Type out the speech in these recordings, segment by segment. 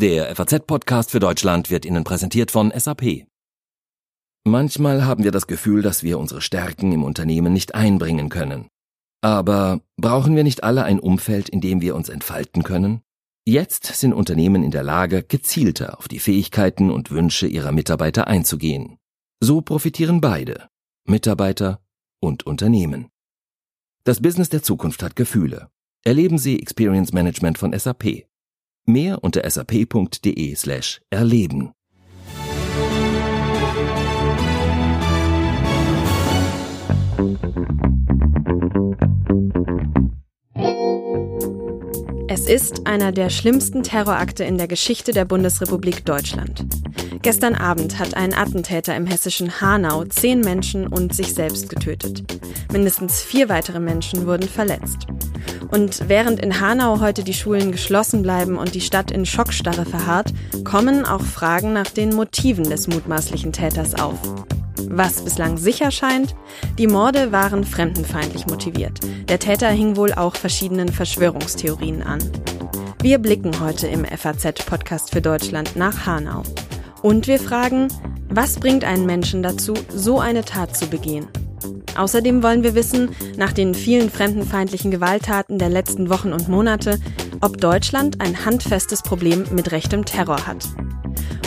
Der FAZ-Podcast für Deutschland wird Ihnen präsentiert von SAP. Manchmal haben wir das Gefühl, dass wir unsere Stärken im Unternehmen nicht einbringen können. Aber brauchen wir nicht alle ein Umfeld, in dem wir uns entfalten können? Jetzt sind Unternehmen in der Lage, gezielter auf die Fähigkeiten und Wünsche ihrer Mitarbeiter einzugehen. So profitieren beide, Mitarbeiter und Unternehmen. Das Business der Zukunft hat Gefühle. Erleben Sie Experience Management von SAP. Mehr unter sap.de slash erleben. Es ist einer der schlimmsten Terrorakte in der Geschichte der Bundesrepublik Deutschland. Gestern Abend hat ein Attentäter im hessischen Hanau zehn Menschen und sich selbst getötet. Mindestens vier weitere Menschen wurden verletzt. Und während in Hanau heute die Schulen geschlossen bleiben und die Stadt in Schockstarre verharrt, kommen auch Fragen nach den Motiven des mutmaßlichen Täters auf. Was bislang sicher scheint, die Morde waren fremdenfeindlich motiviert. Der Täter hing wohl auch verschiedenen Verschwörungstheorien an. Wir blicken heute im FAZ-Podcast für Deutschland nach Hanau. Und wir fragen, was bringt einen Menschen dazu, so eine Tat zu begehen? Außerdem wollen wir wissen, nach den vielen fremdenfeindlichen Gewalttaten der letzten Wochen und Monate, ob Deutschland ein handfestes Problem mit rechtem Terror hat.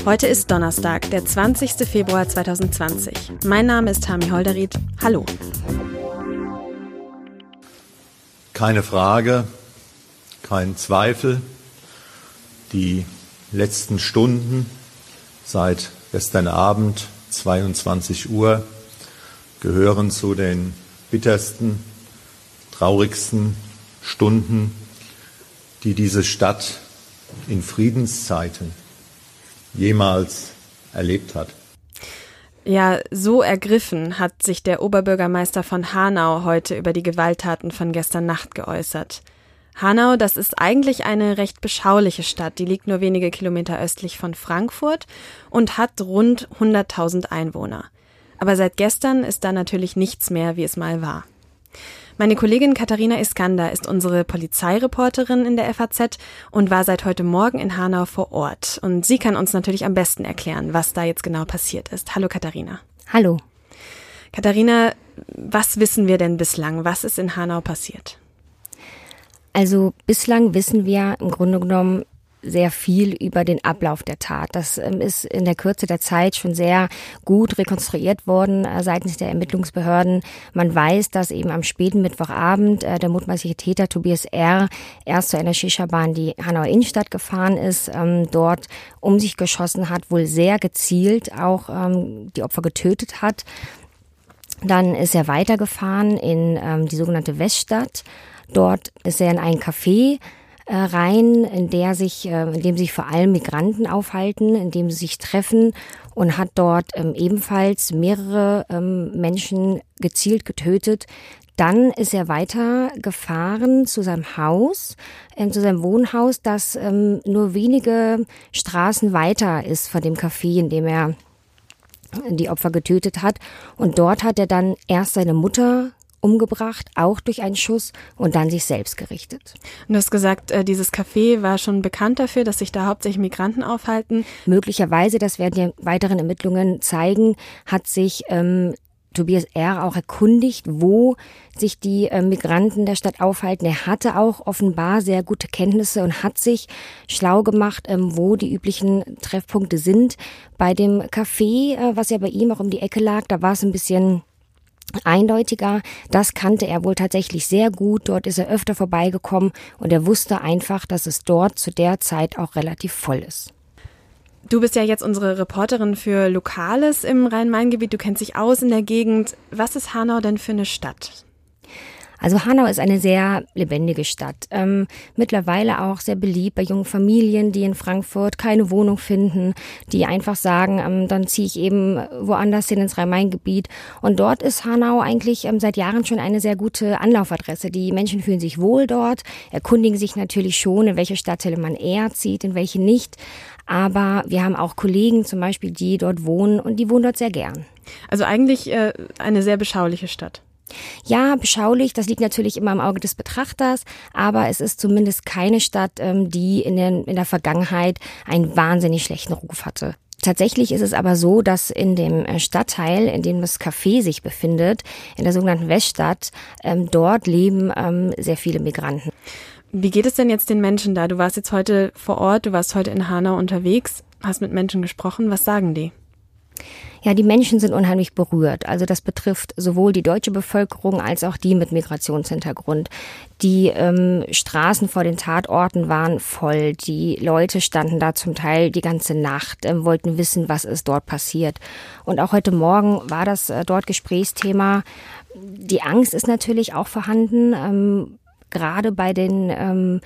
Heute ist Donnerstag, der 20. Februar 2020. Mein Name ist Tami Holderried. Hallo. Keine Frage, kein Zweifel. Die letzten Stunden seit gestern Abend 22 Uhr gehören zu den bittersten, traurigsten Stunden, die diese Stadt in Friedenszeiten jemals erlebt hat. Ja, so ergriffen hat sich der Oberbürgermeister von Hanau heute über die Gewalttaten von gestern Nacht geäußert. Hanau, das ist eigentlich eine recht beschauliche Stadt, die liegt nur wenige Kilometer östlich von Frankfurt und hat rund 100.000 Einwohner. Aber seit gestern ist da natürlich nichts mehr, wie es mal war. Meine Kollegin Katharina Iskander ist unsere Polizeireporterin in der FAZ und war seit heute Morgen in Hanau vor Ort. Und sie kann uns natürlich am besten erklären, was da jetzt genau passiert ist. Hallo Katharina. Hallo. Katharina, was wissen wir denn bislang? Was ist in Hanau passiert? Also bislang wissen wir im Grunde genommen sehr viel über den Ablauf der Tat. Das ähm, ist in der Kürze der Zeit schon sehr gut rekonstruiert worden äh, seitens der Ermittlungsbehörden. Man weiß, dass eben am späten Mittwochabend äh, der mutmaßliche Täter Tobias R. erst zu einer Shisha-Bahn die Hanauer Innenstadt gefahren ist, ähm, dort um sich geschossen hat, wohl sehr gezielt auch ähm, die Opfer getötet hat. Dann ist er weitergefahren in die sogenannte Weststadt. Dort ist er in ein Café rein, in der sich, äh, in dem sich vor allem Migranten aufhalten, in dem sie sich treffen und hat dort ähm, ebenfalls mehrere ähm, Menschen gezielt getötet. Dann ist er weiter gefahren zu seinem Haus, ähm, zu seinem Wohnhaus, das nur wenige Straßen weiter ist von dem Café, in dem er die Opfer getötet hat. Und dort hat er dann erst seine Mutter umgebracht, auch durch einen Schuss und dann sich selbst gerichtet. Und du hast gesagt, äh, dieses Café war schon bekannt dafür, dass sich da hauptsächlich Migranten aufhalten. Möglicherweise, das werden die weiteren Ermittlungen zeigen, hat sich ähm, Tobias R. auch erkundigt, wo sich die äh, Migranten der Stadt aufhalten. Er hatte auch offenbar sehr gute Kenntnisse und hat sich schlau gemacht, ähm, wo die üblichen Treffpunkte sind. Bei dem Café, äh, was ja bei ihm auch um die Ecke lag, da war es ein bisschen eindeutiger. Das kannte er wohl tatsächlich sehr gut. Dort ist er öfter vorbeigekommen und er wusste einfach, dass es dort zu der Zeit auch relativ voll ist. Du bist ja jetzt unsere Reporterin für Lokales im Rhein-Main-Gebiet. Du kennst dich aus in der Gegend. Was ist Hanau denn für eine Stadt? Also Hanau ist eine sehr lebendige Stadt. Ähm, mittlerweile auch sehr beliebt bei jungen Familien, die in Frankfurt keine Wohnung finden, die einfach sagen, ähm, dann ziehe ich eben woanders hin ins Rhein-Main-Gebiet. Und dort ist Hanau eigentlich ähm, seit Jahren schon eine sehr gute Anlaufadresse. Die Menschen fühlen sich wohl dort, erkundigen sich natürlich schon, in welche Stadtteile man eher zieht, in welche nicht. Aber wir haben auch Kollegen zum Beispiel, die dort wohnen und die wohnen dort sehr gern. Also eigentlich äh, eine sehr beschauliche Stadt. Ja, beschaulich, das liegt natürlich immer im Auge des Betrachters, aber es ist zumindest keine Stadt, ähm, die in, den, in der Vergangenheit einen wahnsinnig schlechten Ruf hatte. Tatsächlich ist es aber so, dass in dem äh, Stadtteil, in dem das Café sich befindet, in der sogenannten Weststadt, ähm, dort leben ähm, sehr viele Migranten. Wie geht es denn jetzt den Menschen da? Du warst jetzt heute vor Ort, du warst heute in Hanau unterwegs, hast mit Menschen gesprochen. Was sagen die? Ja, die Menschen sind unheimlich berührt. Also das betrifft sowohl die deutsche Bevölkerung als auch die mit Migrationshintergrund. Die ähm, Straßen vor den Tatorten waren voll. Die Leute standen da zum Teil die ganze Nacht, ähm, wollten wissen, was ist dort passiert. Und auch heute Morgen war das äh, dort Gesprächsthema. Die Angst ist natürlich auch vorhanden. Ähm, gerade bei den ähm,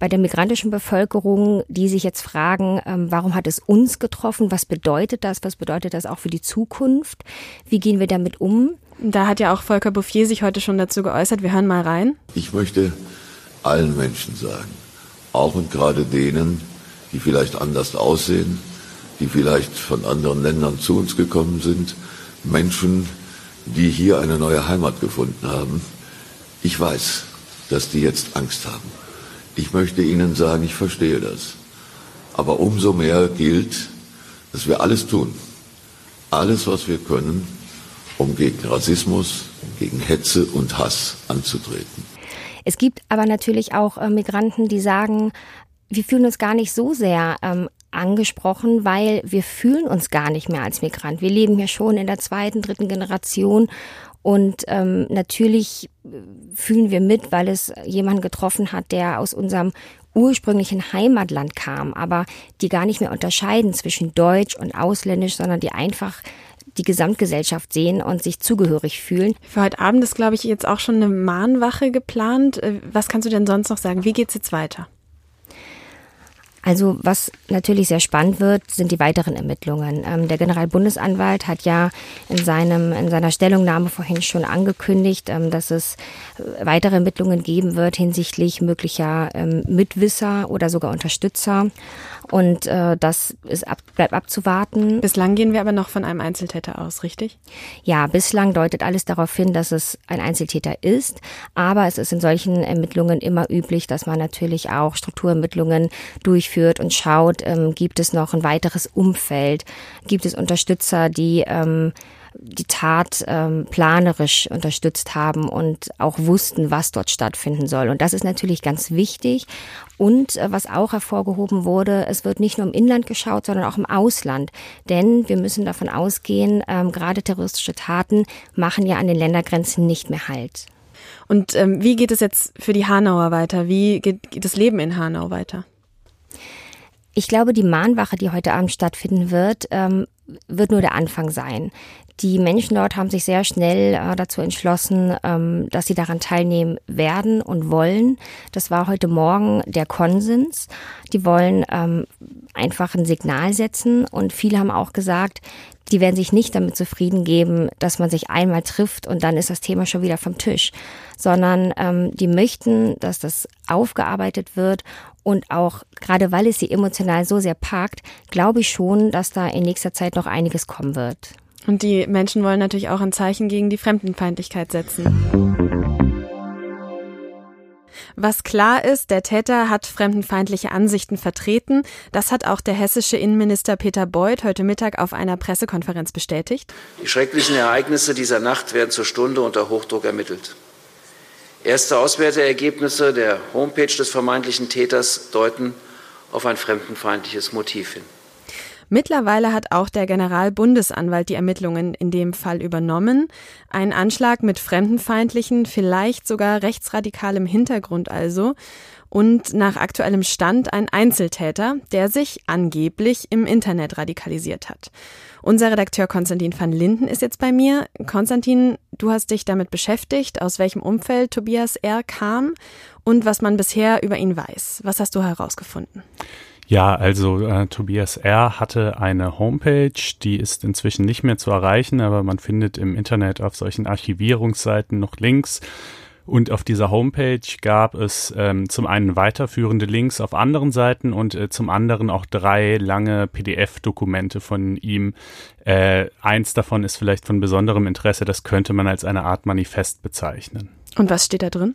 bei der migrantischen Bevölkerung, die sich jetzt fragen, ähm, warum hat es uns getroffen? Was bedeutet das? Was bedeutet das auch für die Zukunft? Wie gehen wir damit um? Da hat ja auch Volker Bouffier sich heute schon dazu geäußert. Wir hören mal rein. Ich möchte allen Menschen sagen, auch und gerade denen, die vielleicht anders aussehen, die vielleicht von anderen Ländern zu uns gekommen sind, Menschen, die hier eine neue Heimat gefunden haben. Ich weiß, dass die jetzt Angst haben. Ich möchte Ihnen sagen, ich verstehe das. Aber umso mehr gilt, dass wir alles tun, alles, was wir können, um gegen Rassismus, gegen Hetze und Hass anzutreten. Es gibt aber natürlich auch äh, Migranten, die sagen, wir fühlen uns gar nicht so sehr ähm, angesprochen, weil wir fühlen uns gar nicht mehr als Migrant. Wir leben ja schon in der zweiten, dritten Generation und ähm, natürlich fühlen wir mit, weil es jemanden getroffen hat, der aus unserem ursprünglichen Heimatland kam, aber die gar nicht mehr unterscheiden zwischen Deutsch und Ausländisch, sondern die einfach die Gesamtgesellschaft sehen und sich zugehörig fühlen. Für heute Abend ist, glaube ich, jetzt auch schon eine Mahnwache geplant. Äh, was kannst du denn sonst noch sagen? Wie geht's jetzt weiter? Also was natürlich sehr spannend wird, sind die weiteren Ermittlungen. Ähm, der Generalbundesanwalt hat ja in, seinem, in seiner Stellungnahme vorhin schon angekündigt, ähm, dass es weitere Ermittlungen geben wird hinsichtlich möglicher ähm, Mitwisser oder sogar Unterstützer. Und äh, das ist ab, bleibt abzuwarten. Bislang gehen wir aber noch von einem Einzeltäter aus, richtig? Ja, bislang deutet alles darauf hin, dass es ein Einzeltäter ist. Aber es ist in solchen Ermittlungen immer üblich, dass man natürlich auch Strukturermittlungen durchführt und schaut, ähm, gibt es noch ein weiteres Umfeld? Gibt es Unterstützer, die ähm, die Tat ähm, planerisch unterstützt haben und auch wussten, was dort stattfinden soll. Und das ist natürlich ganz wichtig. Und äh, was auch hervorgehoben wurde, es wird nicht nur im Inland geschaut, sondern auch im Ausland. Denn wir müssen davon ausgehen, ähm, gerade terroristische Taten machen ja an den Ländergrenzen nicht mehr Halt. Und ähm, wie geht es jetzt für die Hanauer weiter? Wie geht, geht das Leben in Hanau weiter? Ich glaube, die Mahnwache, die heute Abend stattfinden wird, ähm, wird nur der Anfang sein. Die Menschen dort haben sich sehr schnell äh, dazu entschlossen, ähm, dass sie daran teilnehmen werden und wollen. Das war heute Morgen der Konsens. Die wollen ähm, einfach ein Signal setzen und viele haben auch gesagt, die werden sich nicht damit zufrieden geben, dass man sich einmal trifft und dann ist das Thema schon wieder vom Tisch, sondern ähm, die möchten, dass das aufgearbeitet wird und auch gerade weil es sie emotional so sehr packt, glaube ich schon, dass da in nächster Zeit noch einiges kommen wird. Und die Menschen wollen natürlich auch ein Zeichen gegen die Fremdenfeindlichkeit setzen. Was klar ist, der Täter hat fremdenfeindliche Ansichten vertreten. Das hat auch der hessische Innenminister Peter Beuth heute Mittag auf einer Pressekonferenz bestätigt. Die schrecklichen Ereignisse dieser Nacht werden zur Stunde unter Hochdruck ermittelt. Erste Auswerteergebnisse der Homepage des vermeintlichen Täters deuten auf ein fremdenfeindliches Motiv hin. Mittlerweile hat auch der Generalbundesanwalt die Ermittlungen in dem Fall übernommen. Ein Anschlag mit fremdenfeindlichen, vielleicht sogar rechtsradikalem Hintergrund also. Und nach aktuellem Stand ein Einzeltäter, der sich angeblich im Internet radikalisiert hat. Unser Redakteur Konstantin van Linden ist jetzt bei mir. Konstantin, du hast dich damit beschäftigt, aus welchem Umfeld Tobias R. kam und was man bisher über ihn weiß. Was hast du herausgefunden? Ja, also äh, Tobias R. hatte eine Homepage, die ist inzwischen nicht mehr zu erreichen, aber man findet im Internet auf solchen Archivierungsseiten noch Links Und auf dieser Homepage gab es ähm, zum einen weiterführende Links auf anderen Seiten und äh, zum anderen auch drei lange PDF-Dokumente von ihm. Äh, eins davon ist vielleicht von besonderem Interesse, das könnte man als eine Art Manifest bezeichnen. Und was steht da drin?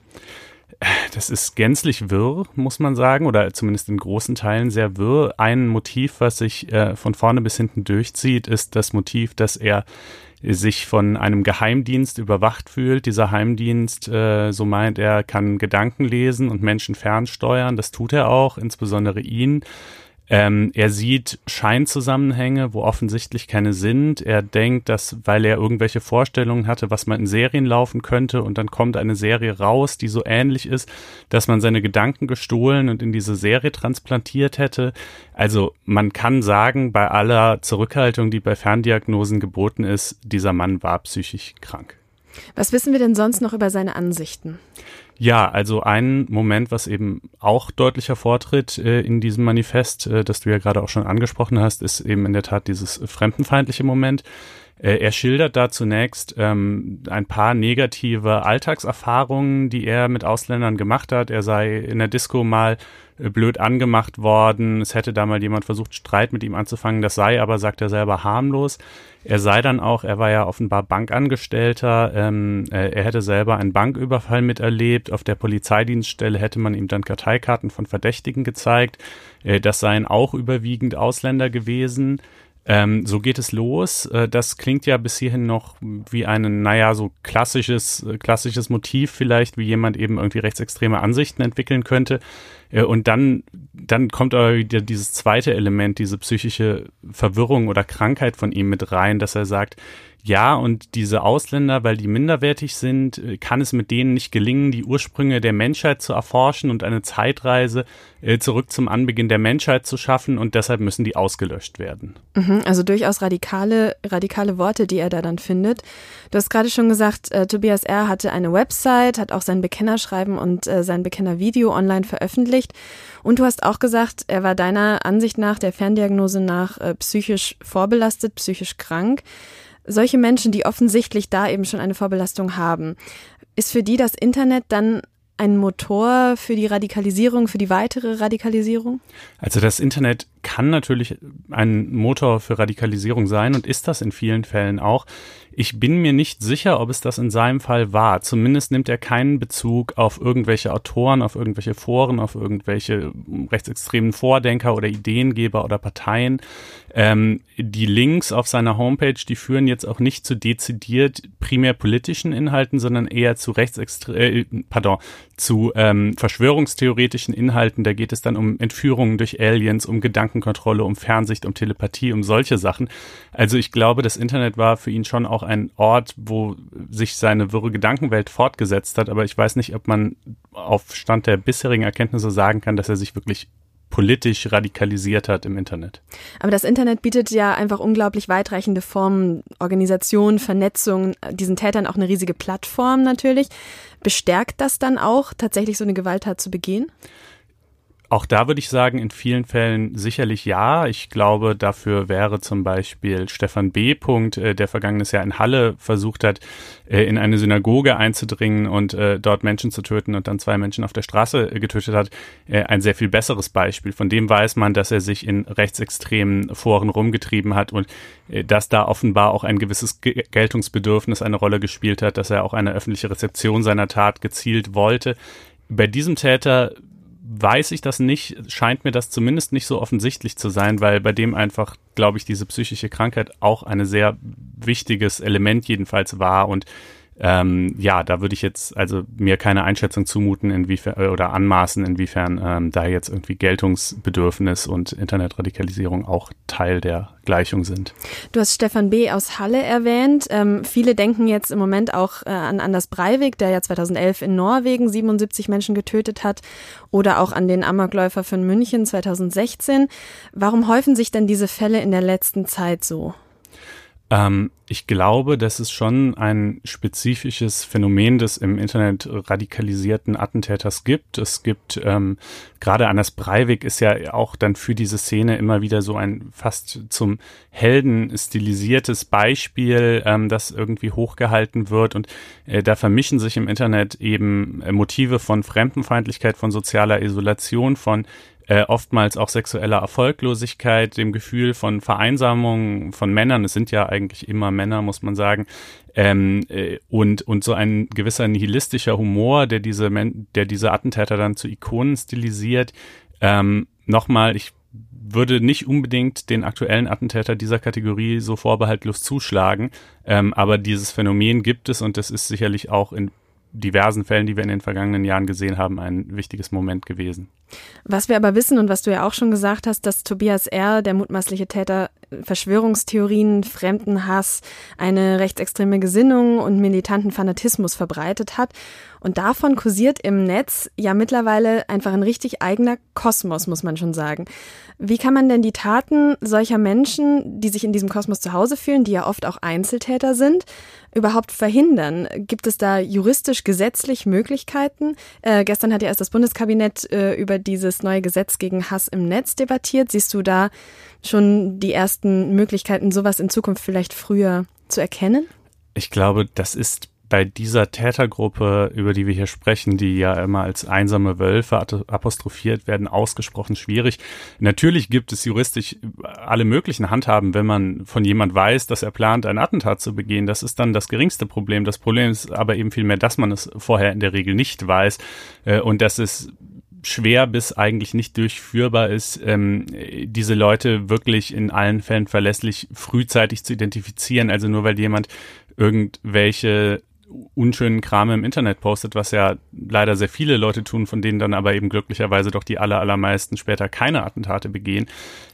Das ist gänzlich wirr, muss man sagen, oder zumindest in großen Teilen sehr wirr. Ein Motiv, was sich äh, von vorne bis hinten durchzieht, ist das Motiv, dass er sich von einem Geheimdienst überwacht fühlt. Dieser Heimdienst, äh, so meint er, kann Gedanken lesen und Menschen fernsteuern. Das tut er auch, insbesondere ihn. Ähm, er sieht Scheinzusammenhänge, wo offensichtlich keine sind. Er denkt, dass, weil er irgendwelche Vorstellungen hatte, was man in Serien laufen könnte, und dann kommt eine Serie raus, die so ähnlich ist, dass man seine Gedanken gestohlen und in diese Serie transplantiert hätte. Also man kann sagen, bei aller Zurückhaltung, die bei Ferndiagnosen geboten ist, dieser Mann war psychisch krank. Was wissen wir denn sonst noch über seine Ansichten? Ja, also ein Moment, was eben auch deutlich hervortritt äh, in diesem Manifest, äh, das du ja gerade auch schon angesprochen hast, ist eben in der Tat dieses fremdenfeindliche Moment. Äh, er schildert da zunächst ähm, ein paar negative Alltagserfahrungen, die er mit Ausländern gemacht hat. Er sei in der Disco mal blöd angemacht worden. Es hätte da mal jemand versucht, Streit mit ihm anzufangen. Das sei aber, sagt er selber, harmlos. Er sei dann auch, er war ja offenbar Bankangestellter, ähm, äh, er hätte selber einen Banküberfall miterlebt. Auf der Polizeidienststelle hätte man ihm dann Karteikarten von Verdächtigen gezeigt. Äh, das seien auch überwiegend Ausländer gewesen. Ähm, so geht es los. Äh, das klingt ja bis hierhin noch wie ein, naja, so klassisches, äh, klassisches Motiv vielleicht, wie jemand eben irgendwie rechtsextreme Ansichten entwickeln könnte. Äh, und dann, dann kommt aber wieder dieses zweite Element, diese psychische Verwirrung oder Krankheit von ihm mit rein, dass er sagt, ja, und diese Ausländer, weil die minderwertig sind, äh, kann es mit denen nicht gelingen, die Ursprünge der Menschheit zu erforschen und eine Zeitreise äh, zurück zum Anbeginn der Menschheit zu schaffen und deshalb müssen die ausgelöscht werden. Mhm, also durchaus radikale, radikale Worte, die er da dann findet. Du hast gerade schon gesagt, äh, Tobias R. hatte eine Website, hat auch sein Bekennerschreiben und äh, sein Bekennervideo online veröffentlicht. Und du hast auch gesagt, er war deiner Ansicht nach, der Ferndiagnose nach, äh, psychisch vorbelastet, psychisch krank solche Menschen, die offensichtlich da eben schon eine Vorbelastung haben, ist für die das Internet dann ein Motor für die Radikalisierung, für die weitere Radikalisierung? Also das Internet kann natürlich ein Motor für Radikalisierung sein und ist das in vielen Fällen auch. Ich bin mir nicht sicher, ob es das in seinem Fall war. Zumindest nimmt er keinen Bezug auf irgendwelche Autoren, auf irgendwelche Foren, auf irgendwelche rechtsextremen Vordenker oder Ideengeber oder Parteien. Ähm, die Links auf seiner Homepage, die führen jetzt auch nicht zu dezidiert primär politischen Inhalten, sondern eher zu rechtsextre äh, pardon, zu ähm, verschwörungstheoretischen Inhalten. Da geht es dann um Entführungen durch Aliens, um Gedankenkontrolle, um Fernsicht, um Telepathie, um solche Sachen. Also ich glaube, das Internet war für ihn schon auch ein Ort, wo sich seine wirre Gedankenwelt fortgesetzt hat. Aber ich weiß nicht, ob man auf Stand der bisherigen Erkenntnisse sagen kann, dass er sich wirklich politisch radikalisiert hat im Internet. Aber das Internet bietet ja einfach unglaublich weitreichende Formen, Organisation, Vernetzung, diesen Tätern auch eine riesige Plattform natürlich. Bestärkt das dann auch, tatsächlich so eine Gewalttat zu begehen? Auch da würde ich sagen, in vielen Fällen sicherlich ja. Ich glaube, dafür wäre zum Beispiel Stefan B. Punkt, äh, der vergangenes Jahr in Halle versucht hat, äh, in eine Synagoge einzudringen und äh, dort Menschen zu töten und dann zwei Menschen auf der Straße getötet hat, ein sehr viel besseres Beispiel. Von dem weiß man, dass er sich in rechtsextremen Foren rumgetrieben hat und dass da offenbar auch ein gewisses Geltungsbedürfnis eine Rolle gespielt hat, dass er auch eine öffentliche Rezeption seiner Tat gezielt wollte. Bei diesem Täter weiß ich das nicht, scheint mir das zumindest nicht so offensichtlich zu sein, weil bei dem einfach, glaube ich, diese psychische Krankheit auch ein sehr wichtiges Element jedenfalls war und ähm, ja, da würde ich jetzt also mir keine Einschätzung zumuten, inwiefern äh, oder anmaßen, inwiefern ähm, da jetzt irgendwie Geltungsbedürfnis und Internetradikalisierung auch Teil der Gleichung sind. Du hast Stefan B. aus Halle erwähnt. Ähm, viele denken jetzt im Moment auch äh, an Anders Breivik, der ja 2011 in Norwegen 77 Menschen getötet hat, oder auch an den Amokläufer von München 2016. Warum häufen sich denn diese Fälle in der letzten Zeit so? Ähm, ich glaube, dass es schon ein spezifisches Phänomen des im Internet radikalisierten Attentäters gibt. Es gibt ähm, gerade Anders Breivik ist ja auch dann für diese Szene immer wieder so ein fast zum Helden stilisiertes Beispiel, ähm, das irgendwie hochgehalten wird. Und äh, da vermischen sich im Internet eben äh, Motive von Fremdenfeindlichkeit, von sozialer Isolation, von äh, oftmals auch sexueller Erfolglosigkeit, dem Gefühl von Vereinsamung von Männern. Es sind ja eigentlich immer Männer, muss man sagen. Ähm, äh, und, und so ein gewisser nihilistischer Humor, der diese, der diese Attentäter dann zu Ikonen stilisiert. Ähm, Nochmal, ich würde nicht unbedingt den aktuellen Attentäter dieser Kategorie so vorbehaltlos zuschlagen, ähm, aber dieses Phänomen gibt es und das ist sicherlich auch in diversen Fällen, die wir in den vergangenen Jahren gesehen haben, ein wichtiges Moment gewesen. Was wir aber wissen und was du ja auch schon gesagt hast, dass Tobias R., der mutmaßliche Täter, Verschwörungstheorien, Fremdenhass, eine rechtsextreme Gesinnung und militanten Fanatismus verbreitet hat. Und davon kursiert im Netz ja mittlerweile einfach ein richtig eigener Kosmos, muss man schon sagen. Wie kann man denn die Taten solcher Menschen, die sich in diesem Kosmos zu Hause fühlen, die ja oft auch Einzeltäter sind, überhaupt verhindern? Gibt es da juristisch, gesetzlich Möglichkeiten? Äh, gestern hat ja erst das Bundeskabinett äh, über dieses neue Gesetz gegen Hass im Netz debattiert. Siehst du da schon die ersten Möglichkeiten, sowas in Zukunft vielleicht früher zu erkennen? Ich glaube, das ist bei dieser Tätergruppe, über die wir hier sprechen, die ja immer als einsame Wölfe apostrophiert werden, ausgesprochen schwierig. Natürlich gibt es juristisch alle möglichen Handhaben, wenn man von jemand weiß, dass er plant, ein Attentat zu begehen. Das ist dann das geringste Problem. Das Problem ist aber eben vielmehr, dass man es vorher in der Regel nicht weiß äh, und dass es schwer bis eigentlich nicht durchführbar ist, ähm, diese Leute wirklich in allen Fällen verlässlich frühzeitig zu identifizieren. Also nur weil jemand irgendwelche unschönen Kram im Internet postet, was ja leider sehr viele Leute tun, von denen dann aber eben glücklicherweise doch die aller, allermeisten später keine Attentate begehen.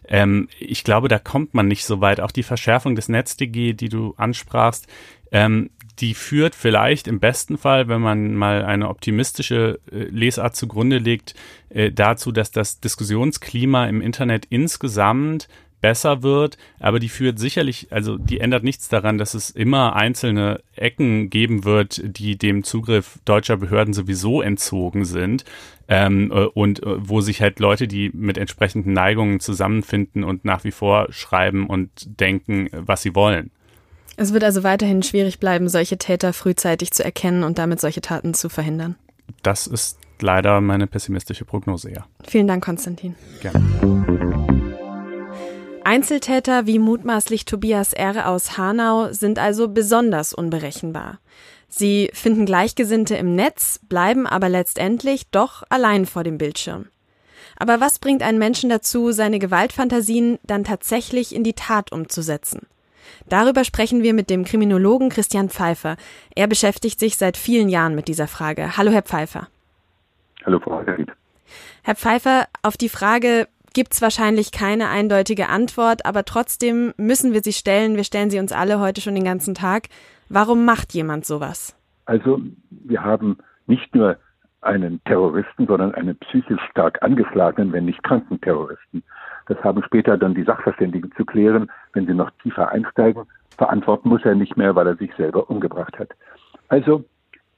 Ähm, ich glaube, da kommt man nicht so weit. Auch die Verschärfung des NetzDG, die du ansprachst, ähm, die führt vielleicht im besten Fall, wenn man mal eine optimistische äh, Lesart zugrunde legt, äh, dazu, dass das Diskussionsklima im Internet insgesamt besser wird, aber die führt sicherlich, also die ändert nichts daran, dass es immer einzelne Ecken geben wird, die dem Zugriff deutscher Behörden sowieso entzogen sind ähm, äh, und wo sich halt Leute, die mit entsprechenden Neigungen zusammenfinden und nach wie vor schreiben und denken, was sie wollen. Es wird also weiterhin schwierig bleiben, solche Täter frühzeitig zu erkennen und damit solche Taten zu verhindern. Das ist leider meine pessimistische Prognose, ja. Vielen Dank, Konstantin. Gerne. Einzeltäter wie mutmaßlich Tobias R. aus Hanau sind also besonders unberechenbar. Sie finden Gleichgesinnte im Netz, bleiben aber letztendlich doch allein vor dem Bildschirm. Aber was bringt einen Menschen dazu, seine Gewaltfantasien dann tatsächlich in die Tat umzusetzen? Darüber sprechen wir mit dem Kriminologen Christian Pfeiffer. Er beschäftigt sich seit vielen Jahren mit dieser Frage. Hallo, Herr Pfeiffer. Hallo, Frau Herried. Herr Pfeiffer, auf die Frage, gibt es wahrscheinlich keine eindeutige Antwort, aber trotzdem müssen wir sie stellen. Wir stellen sie uns alle heute schon den ganzen Tag. Warum macht jemand sowas? Also wir haben nicht nur einen Terroristen, sondern einen psychisch stark angeschlagenen, wenn nicht kranken Terroristen. Das haben später dann die Sachverständigen zu klären, wenn sie noch tiefer einsteigen. Verantworten muss er nicht mehr, weil er sich selber umgebracht hat. Also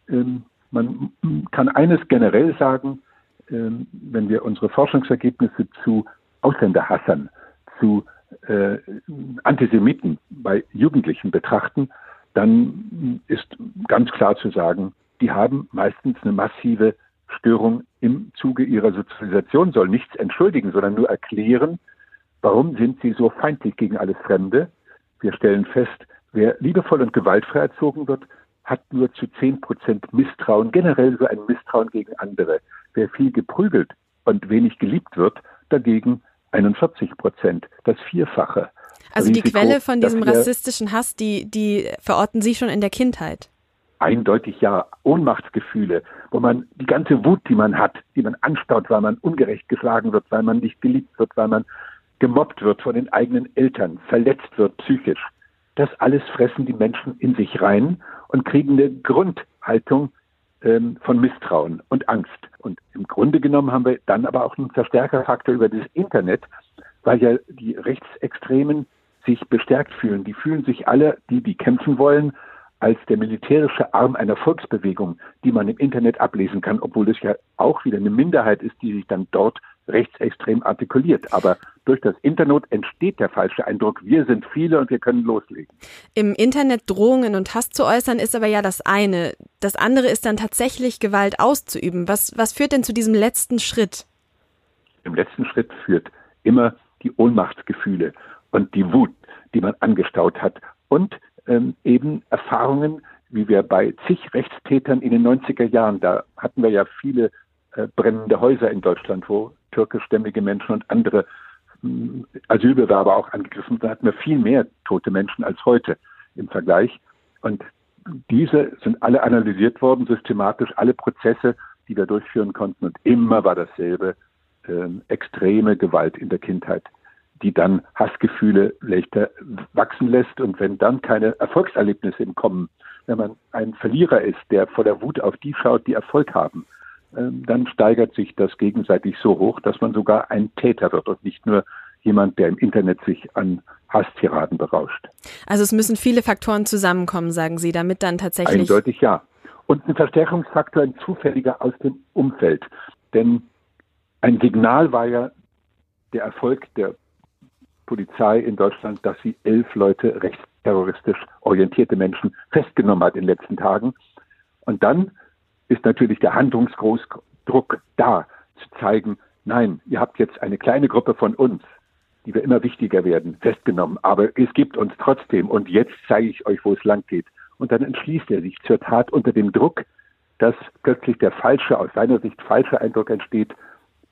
ähm, man kann eines generell sagen, ähm, wenn wir unsere Forschungsergebnisse zu Ausländerhassern, zu äh, Antisemiten bei Jugendlichen betrachten, dann ist ganz klar zu sagen, die haben meistens eine massive Störung im Zuge ihrer Sozialisation, soll nichts entschuldigen, sondern nur erklären, warum sind sie so feindlich gegen alles Fremde. Wir stellen fest, wer liebevoll und gewaltfrei erzogen wird, hat nur zu zehn Prozent Misstrauen, generell so ein Misstrauen gegen andere. Wer viel geprügelt und wenig geliebt wird, dagegen 41 Prozent, das Vierfache. Also Risiko, die Quelle von diesem rassistischen Hass, die, die verorten Sie schon in der Kindheit? Eindeutig ja. Ohnmachtsgefühle, wo man die ganze Wut, die man hat, die man anstaut, weil man ungerecht geschlagen wird, weil man nicht geliebt wird, weil man gemobbt wird von den eigenen Eltern, verletzt wird psychisch. Das alles fressen die Menschen in sich rein und kriegen eine Grundhaltung ähm, von Misstrauen und Angst. Und im Grunde genommen haben wir dann aber auch einen Verstärkerfaktor über das Internet, weil ja die Rechtsextremen sich bestärkt fühlen. Die fühlen sich alle, die, die kämpfen wollen, als der militärische Arm einer Volksbewegung, die man im Internet ablesen kann, obwohl es ja auch wieder eine Minderheit ist, die sich dann dort rechtsextrem artikuliert. Aber durch das Internet entsteht der falsche Eindruck, wir sind viele und wir können loslegen. Im Internet Drohungen und Hass zu äußern ist aber ja das eine. Das andere ist dann tatsächlich Gewalt auszuüben. Was, was führt denn zu diesem letzten Schritt? Im letzten Schritt führt immer die Ohnmachtsgefühle und die Wut, die man angestaut hat und ähm, eben Erfahrungen, wie wir bei zig Rechtstätern in den 90er Jahren, da hatten wir ja viele äh, brennende Häuser in Deutschland, wo türkischstämmige Menschen und andere äh, Asylbewerber auch angegriffen, da hatten wir viel mehr tote Menschen als heute im Vergleich. Und diese sind alle analysiert worden, systematisch, alle Prozesse, die wir durchführen konnten. Und immer war dasselbe, äh, extreme Gewalt in der Kindheit die dann Hassgefühle leichter wachsen lässt. Und wenn dann keine Erfolgserlebnisse im Kommen, wenn man ein Verlierer ist, der vor der Wut auf die schaut, die Erfolg haben, dann steigert sich das gegenseitig so hoch, dass man sogar ein Täter wird und nicht nur jemand, der im Internet sich an Hasstiraden berauscht. Also es müssen viele Faktoren zusammenkommen, sagen Sie, damit dann tatsächlich. Eindeutig ja. Und ein Verstärkungsfaktor, ein zufälliger aus dem Umfeld. Denn ein Signal war ja der Erfolg der Polizei in Deutschland, dass sie elf Leute rechtsterroristisch orientierte Menschen festgenommen hat in den letzten Tagen. Und dann ist natürlich der Handlungsgroßdruck da, zu zeigen, nein, ihr habt jetzt eine kleine Gruppe von uns, die wir immer wichtiger werden, festgenommen, aber es gibt uns trotzdem und jetzt zeige ich euch, wo es lang geht. Und dann entschließt er sich zur Tat unter dem Druck, dass plötzlich der falsche, aus seiner Sicht falsche Eindruck entsteht,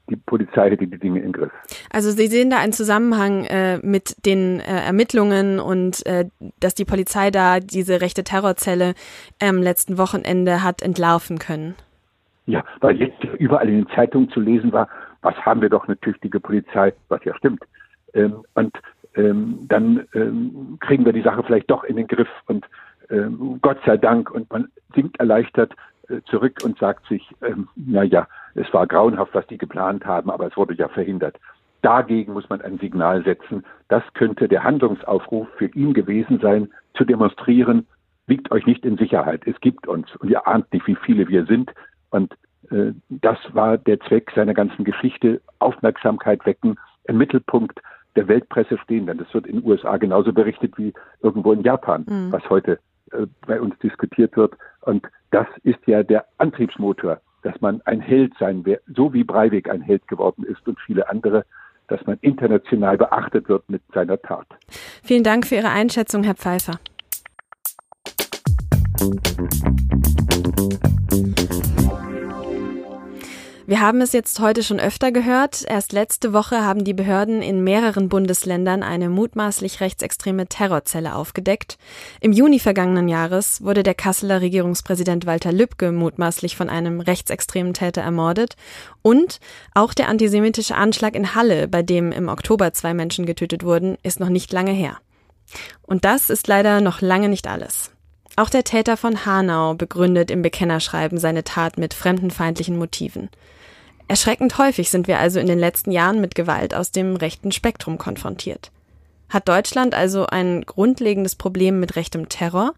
die Polizei hätte die Dinge im Griff. Also Sie sehen da einen Zusammenhang äh, mit den äh, Ermittlungen und äh, dass die Polizei da diese rechte Terrorzelle am letzten Wochenende hat entlarven können. Ja, weil jetzt überall in den Zeitungen zu lesen war, was haben wir doch eine tüchtige Polizei, was ja stimmt. Ähm, und ähm, dann ähm, kriegen wir die Sache vielleicht doch in den Griff und ähm, Gott sei Dank und man sinkt erleichtert äh, zurück und sagt sich, ähm, na ja, es war grauenhaft, was die geplant haben, aber es wurde ja verhindert. Dagegen muss man ein Signal setzen. Das könnte der Handlungsaufruf für ihn gewesen sein, zu demonstrieren, wiegt euch nicht in Sicherheit. Es gibt uns und ihr ahnt nicht, wie viele wir sind. Und äh, das war der Zweck seiner ganzen Geschichte. Aufmerksamkeit wecken, im Mittelpunkt der Weltpresse stehen. Denn das wird in den USA genauso berichtet wie irgendwo in Japan, mhm. was heute äh, bei uns diskutiert wird. Und das ist ja der Antriebsmotor dass man ein Held sein wird, so wie Breivik ein Held geworden ist und viele andere, dass man international beachtet wird mit seiner Tat. Vielen Dank für Ihre Einschätzung, Herr Pfeiffer. Wir haben es jetzt heute schon öfter gehört. Erst letzte Woche haben die Behörden in mehreren Bundesländern eine mutmaßlich rechtsextreme Terrorzelle aufgedeckt. Im Juni vergangenen Jahres wurde der Kasseler Regierungspräsident Walter Lübcke mutmaßlich von einem rechtsextremen Täter ermordet. Und auch der antisemitische Anschlag in Halle, bei dem im Oktober zwei Menschen getötet wurden, ist noch nicht lange her. Und das ist leider noch lange nicht alles. Auch der Täter von Hanau begründet im Bekennerschreiben seine Tat mit fremdenfeindlichen Motiven. Erschreckend häufig sind wir also in den letzten Jahren mit Gewalt aus dem rechten Spektrum konfrontiert. Hat Deutschland also ein grundlegendes Problem mit rechtem Terror?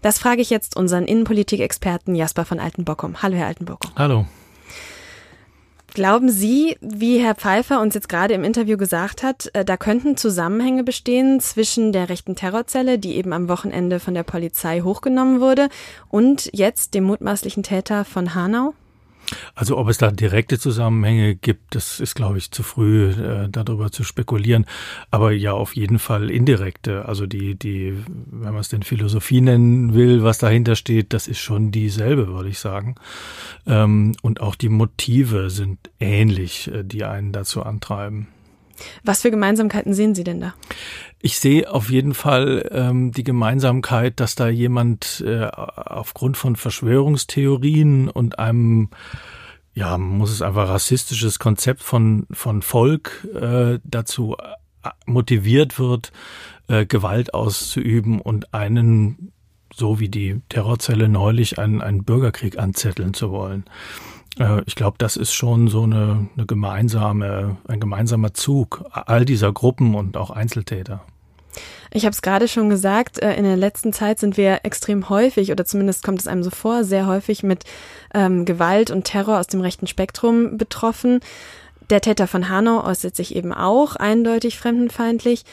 Das frage ich jetzt unseren Innenpolitikexperten Jasper von Altenbockum. Hallo, Herr Altenbockum. Hallo. Glauben Sie, wie Herr Pfeiffer uns jetzt gerade im Interview gesagt hat, äh, da könnten Zusammenhänge bestehen zwischen der rechten Terrorzelle, die eben am Wochenende von der Polizei hochgenommen wurde, und jetzt dem mutmaßlichen Täter von Hanau? Also ob es da direkte Zusammenhänge gibt, das ist, glaube ich, zu früh äh, darüber zu spekulieren. Aber ja, auf jeden Fall indirekte. Also die, die, wenn man es denn Philosophie nennen will, was dahinter steht, das ist schon dieselbe, würde ich sagen. Ähm, und auch die Motive sind ähnlich, äh, die einen dazu antreiben. Was für Gemeinsamkeiten sehen Sie denn da? Ich sehe auf jeden Fall ähm, die Gemeinsamkeit, dass da jemand äh, aufgrund von Verschwörungstheorien und einem, ja, man muss es einfach rassistisches Konzept von, von Volk äh, dazu äh, motiviert wird, äh, Gewalt auszuüben und einen, so wie die Terrorzelle neulich, einen, einen Bürgerkrieg anzetteln zu wollen. Äh, ich glaube, das ist schon so eine, eine gemeinsame, ein gemeinsamer Zug all dieser Gruppen und auch Einzeltäter. Ich habe es gerade schon gesagt, äh, in der letzten Zeit sind wir extrem häufig, oder zumindest kommt es einem so vor, sehr häufig mit ähm, Gewalt und Terror aus dem rechten Spektrum betroffen. Der Täter von Hanau äußert sich eben auch eindeutig fremdenfeindlich.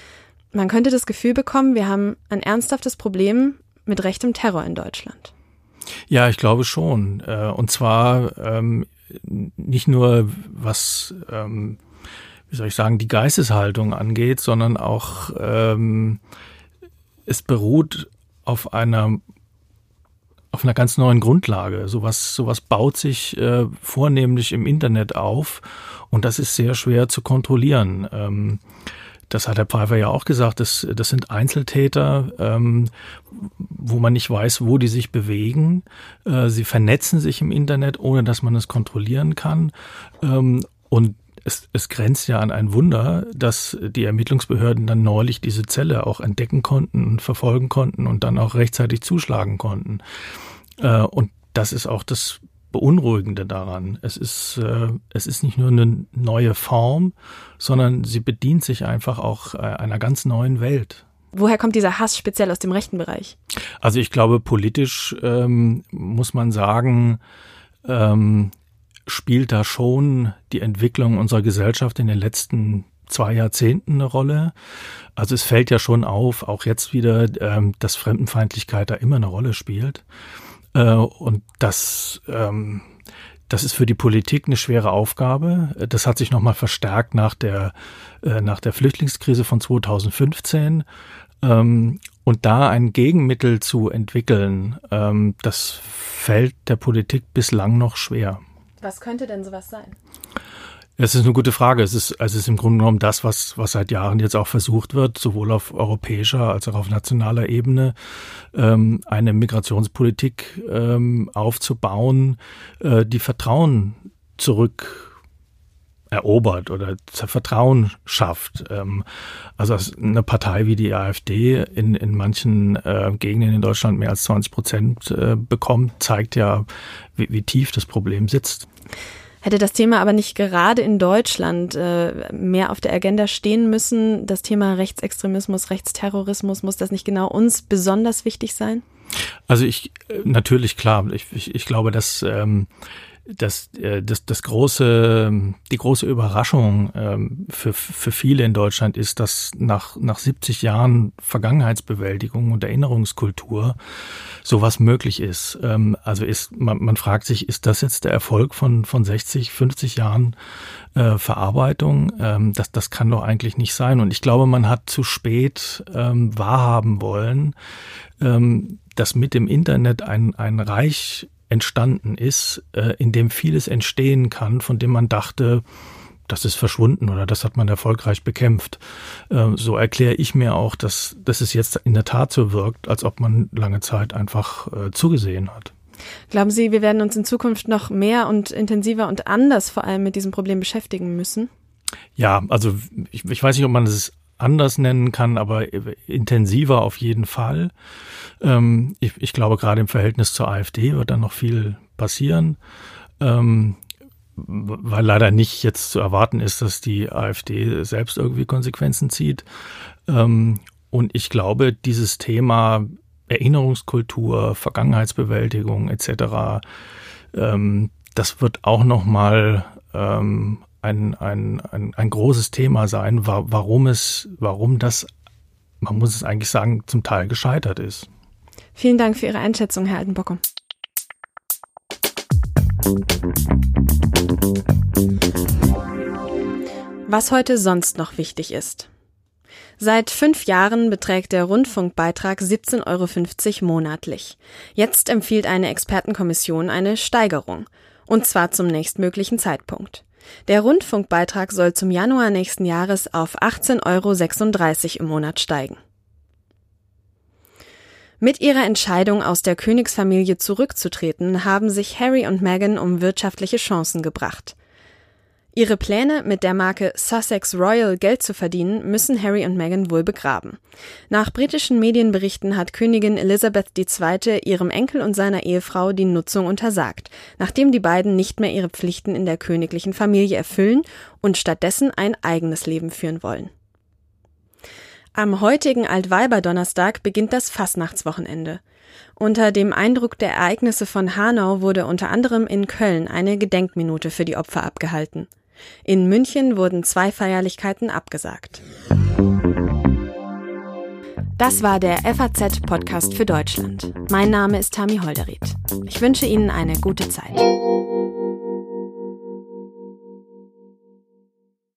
Man könnte das Gefühl bekommen, wir haben ein ernsthaftes Problem mit rechtem Terror in Deutschland. Ja, ich glaube schon. Äh, und zwar ähm, nicht nur was, ähm, wie soll ich sagen, die Geisteshaltung angeht, sondern auch ähm, es beruht auf einer auf einer ganz neuen Grundlage. Sowas, sowas baut sich äh, vornehmlich im Internet auf und das ist sehr schwer zu kontrollieren. Ähm, das hat Herr Pfeiffer ja auch gesagt, das, das sind Einzeltäter, ähm, wo man nicht weiß, wo die sich bewegen. Äh, sie vernetzen sich im Internet, ohne dass man es kontrollieren kann. Ähm, und es, es grenzt ja an ein Wunder, dass die Ermittlungsbehörden dann neulich diese Zelle auch entdecken konnten und verfolgen konnten und dann auch rechtzeitig zuschlagen konnten. Äh, und das ist auch das Beunruhigende daran. Es ist, äh, es ist nicht nur eine neue Form, sondern sie bedient sich einfach auch äh, einer ganz neuen Welt. Woher kommt dieser Hass speziell aus dem rechten Bereich? Also ich glaube, politisch ähm, muss man sagen, ähm, spielt da schon die Entwicklung unserer Gesellschaft in den letzten zwei Jahrzehnten eine Rolle. Also es fällt ja schon auf, auch jetzt wieder, ähm, dass Fremdenfeindlichkeit da immer eine Rolle spielt. Äh, und das, ähm, das ist für die Politik eine schwere Aufgabe. Das hat sich nochmal verstärkt nach der, äh, nach der Flüchtlingskrise von 2015. Ähm, und da ein Gegenmittel zu entwickeln, ähm, das fällt der Politik bislang noch schwer. Was könnte denn sowas sein? Es ist eine gute Frage. Es ist, also es ist im Grunde genommen das, was, was seit Jahren jetzt auch versucht wird, sowohl auf europäischer als auch auf nationaler Ebene, ähm, eine Migrationspolitik ähm, aufzubauen, äh, die Vertrauen zurück erobert oder Vertrauen schafft. Ähm, also eine Partei wie die AfD in, in manchen äh, Gegenden in Deutschland mehr als 20 Prozent äh, bekommt, zeigt ja, wie, wie tief das Problem sitzt. Hätte das Thema aber nicht gerade in Deutschland äh, mehr auf der Agenda stehen müssen, das Thema Rechtsextremismus, Rechtsterrorismus, muss das nicht genau uns besonders wichtig sein? Also ich, äh, natürlich klar, ich, ich, ich glaube, dass ähm, das, äh, das, das große, die große Überraschung ähm, für, für viele in Deutschland ist, dass nach, nach 70 Jahren Vergangenheitsbewältigung und Erinnerungskultur sowas möglich ist. Ähm, also ist, man, man fragt sich, ist das jetzt der Erfolg von, von 60, 50 Jahren äh, Verarbeitung? Ähm, das, das kann doch eigentlich nicht sein. Und ich glaube, man hat zu spät ähm, wahrhaben wollen, ähm, dass mit dem Internet ein, ein Reich entstanden ist, äh, in dem vieles entstehen kann, von dem man dachte, das ist verschwunden oder das hat man erfolgreich bekämpft. Äh, so erkläre ich mir auch, dass, dass es jetzt in der Tat so wirkt, als ob man lange Zeit einfach äh, zugesehen hat. Glauben Sie, wir werden uns in Zukunft noch mehr und intensiver und anders vor allem mit diesem Problem beschäftigen müssen? Ja, also ich, ich weiß nicht, ob man es anders nennen kann, aber intensiver auf jeden Fall. Ähm, ich, ich, glaube, gerade im Verhältnis zur AfD wird da noch viel passieren, ähm, weil leider nicht jetzt zu erwarten ist, dass die AfD selbst irgendwie Konsequenzen zieht. Ähm, und ich glaube, dieses Thema Erinnerungskultur, Vergangenheitsbewältigung etc., ähm, das wird auch noch mal ähm, ein, ein, ein, ein großes Thema sein, warum es, warum das, man muss es eigentlich sagen, zum Teil gescheitert ist. Vielen Dank für Ihre Einschätzung, Herr Altenbocke. Was heute sonst noch wichtig ist. Seit fünf Jahren beträgt der Rundfunkbeitrag 17,50 Euro monatlich. Jetzt empfiehlt eine Expertenkommission eine Steigerung. Und zwar zum nächstmöglichen Zeitpunkt. Der Rundfunkbeitrag soll zum Januar nächsten Jahres auf 18,36 Euro im Monat steigen. Mit ihrer Entscheidung, aus der Königsfamilie zurückzutreten, haben sich Harry und Meghan um wirtschaftliche Chancen gebracht. Ihre Pläne, mit der Marke Sussex Royal Geld zu verdienen, müssen Harry und Meghan wohl begraben. Nach britischen Medienberichten hat Königin Elizabeth II. ihrem Enkel und seiner Ehefrau die Nutzung untersagt, nachdem die beiden nicht mehr ihre Pflichten in der königlichen Familie erfüllen und stattdessen ein eigenes Leben führen wollen. Am heutigen Altweiberdonnerstag beginnt das Fastnachtswochenende. Unter dem Eindruck der Ereignisse von Hanau wurde unter anderem in Köln eine Gedenkminute für die Opfer abgehalten. In München wurden zwei Feierlichkeiten abgesagt. Das war der FAZ-Podcast für Deutschland. Mein Name ist Tami Holderried. Ich wünsche Ihnen eine gute Zeit.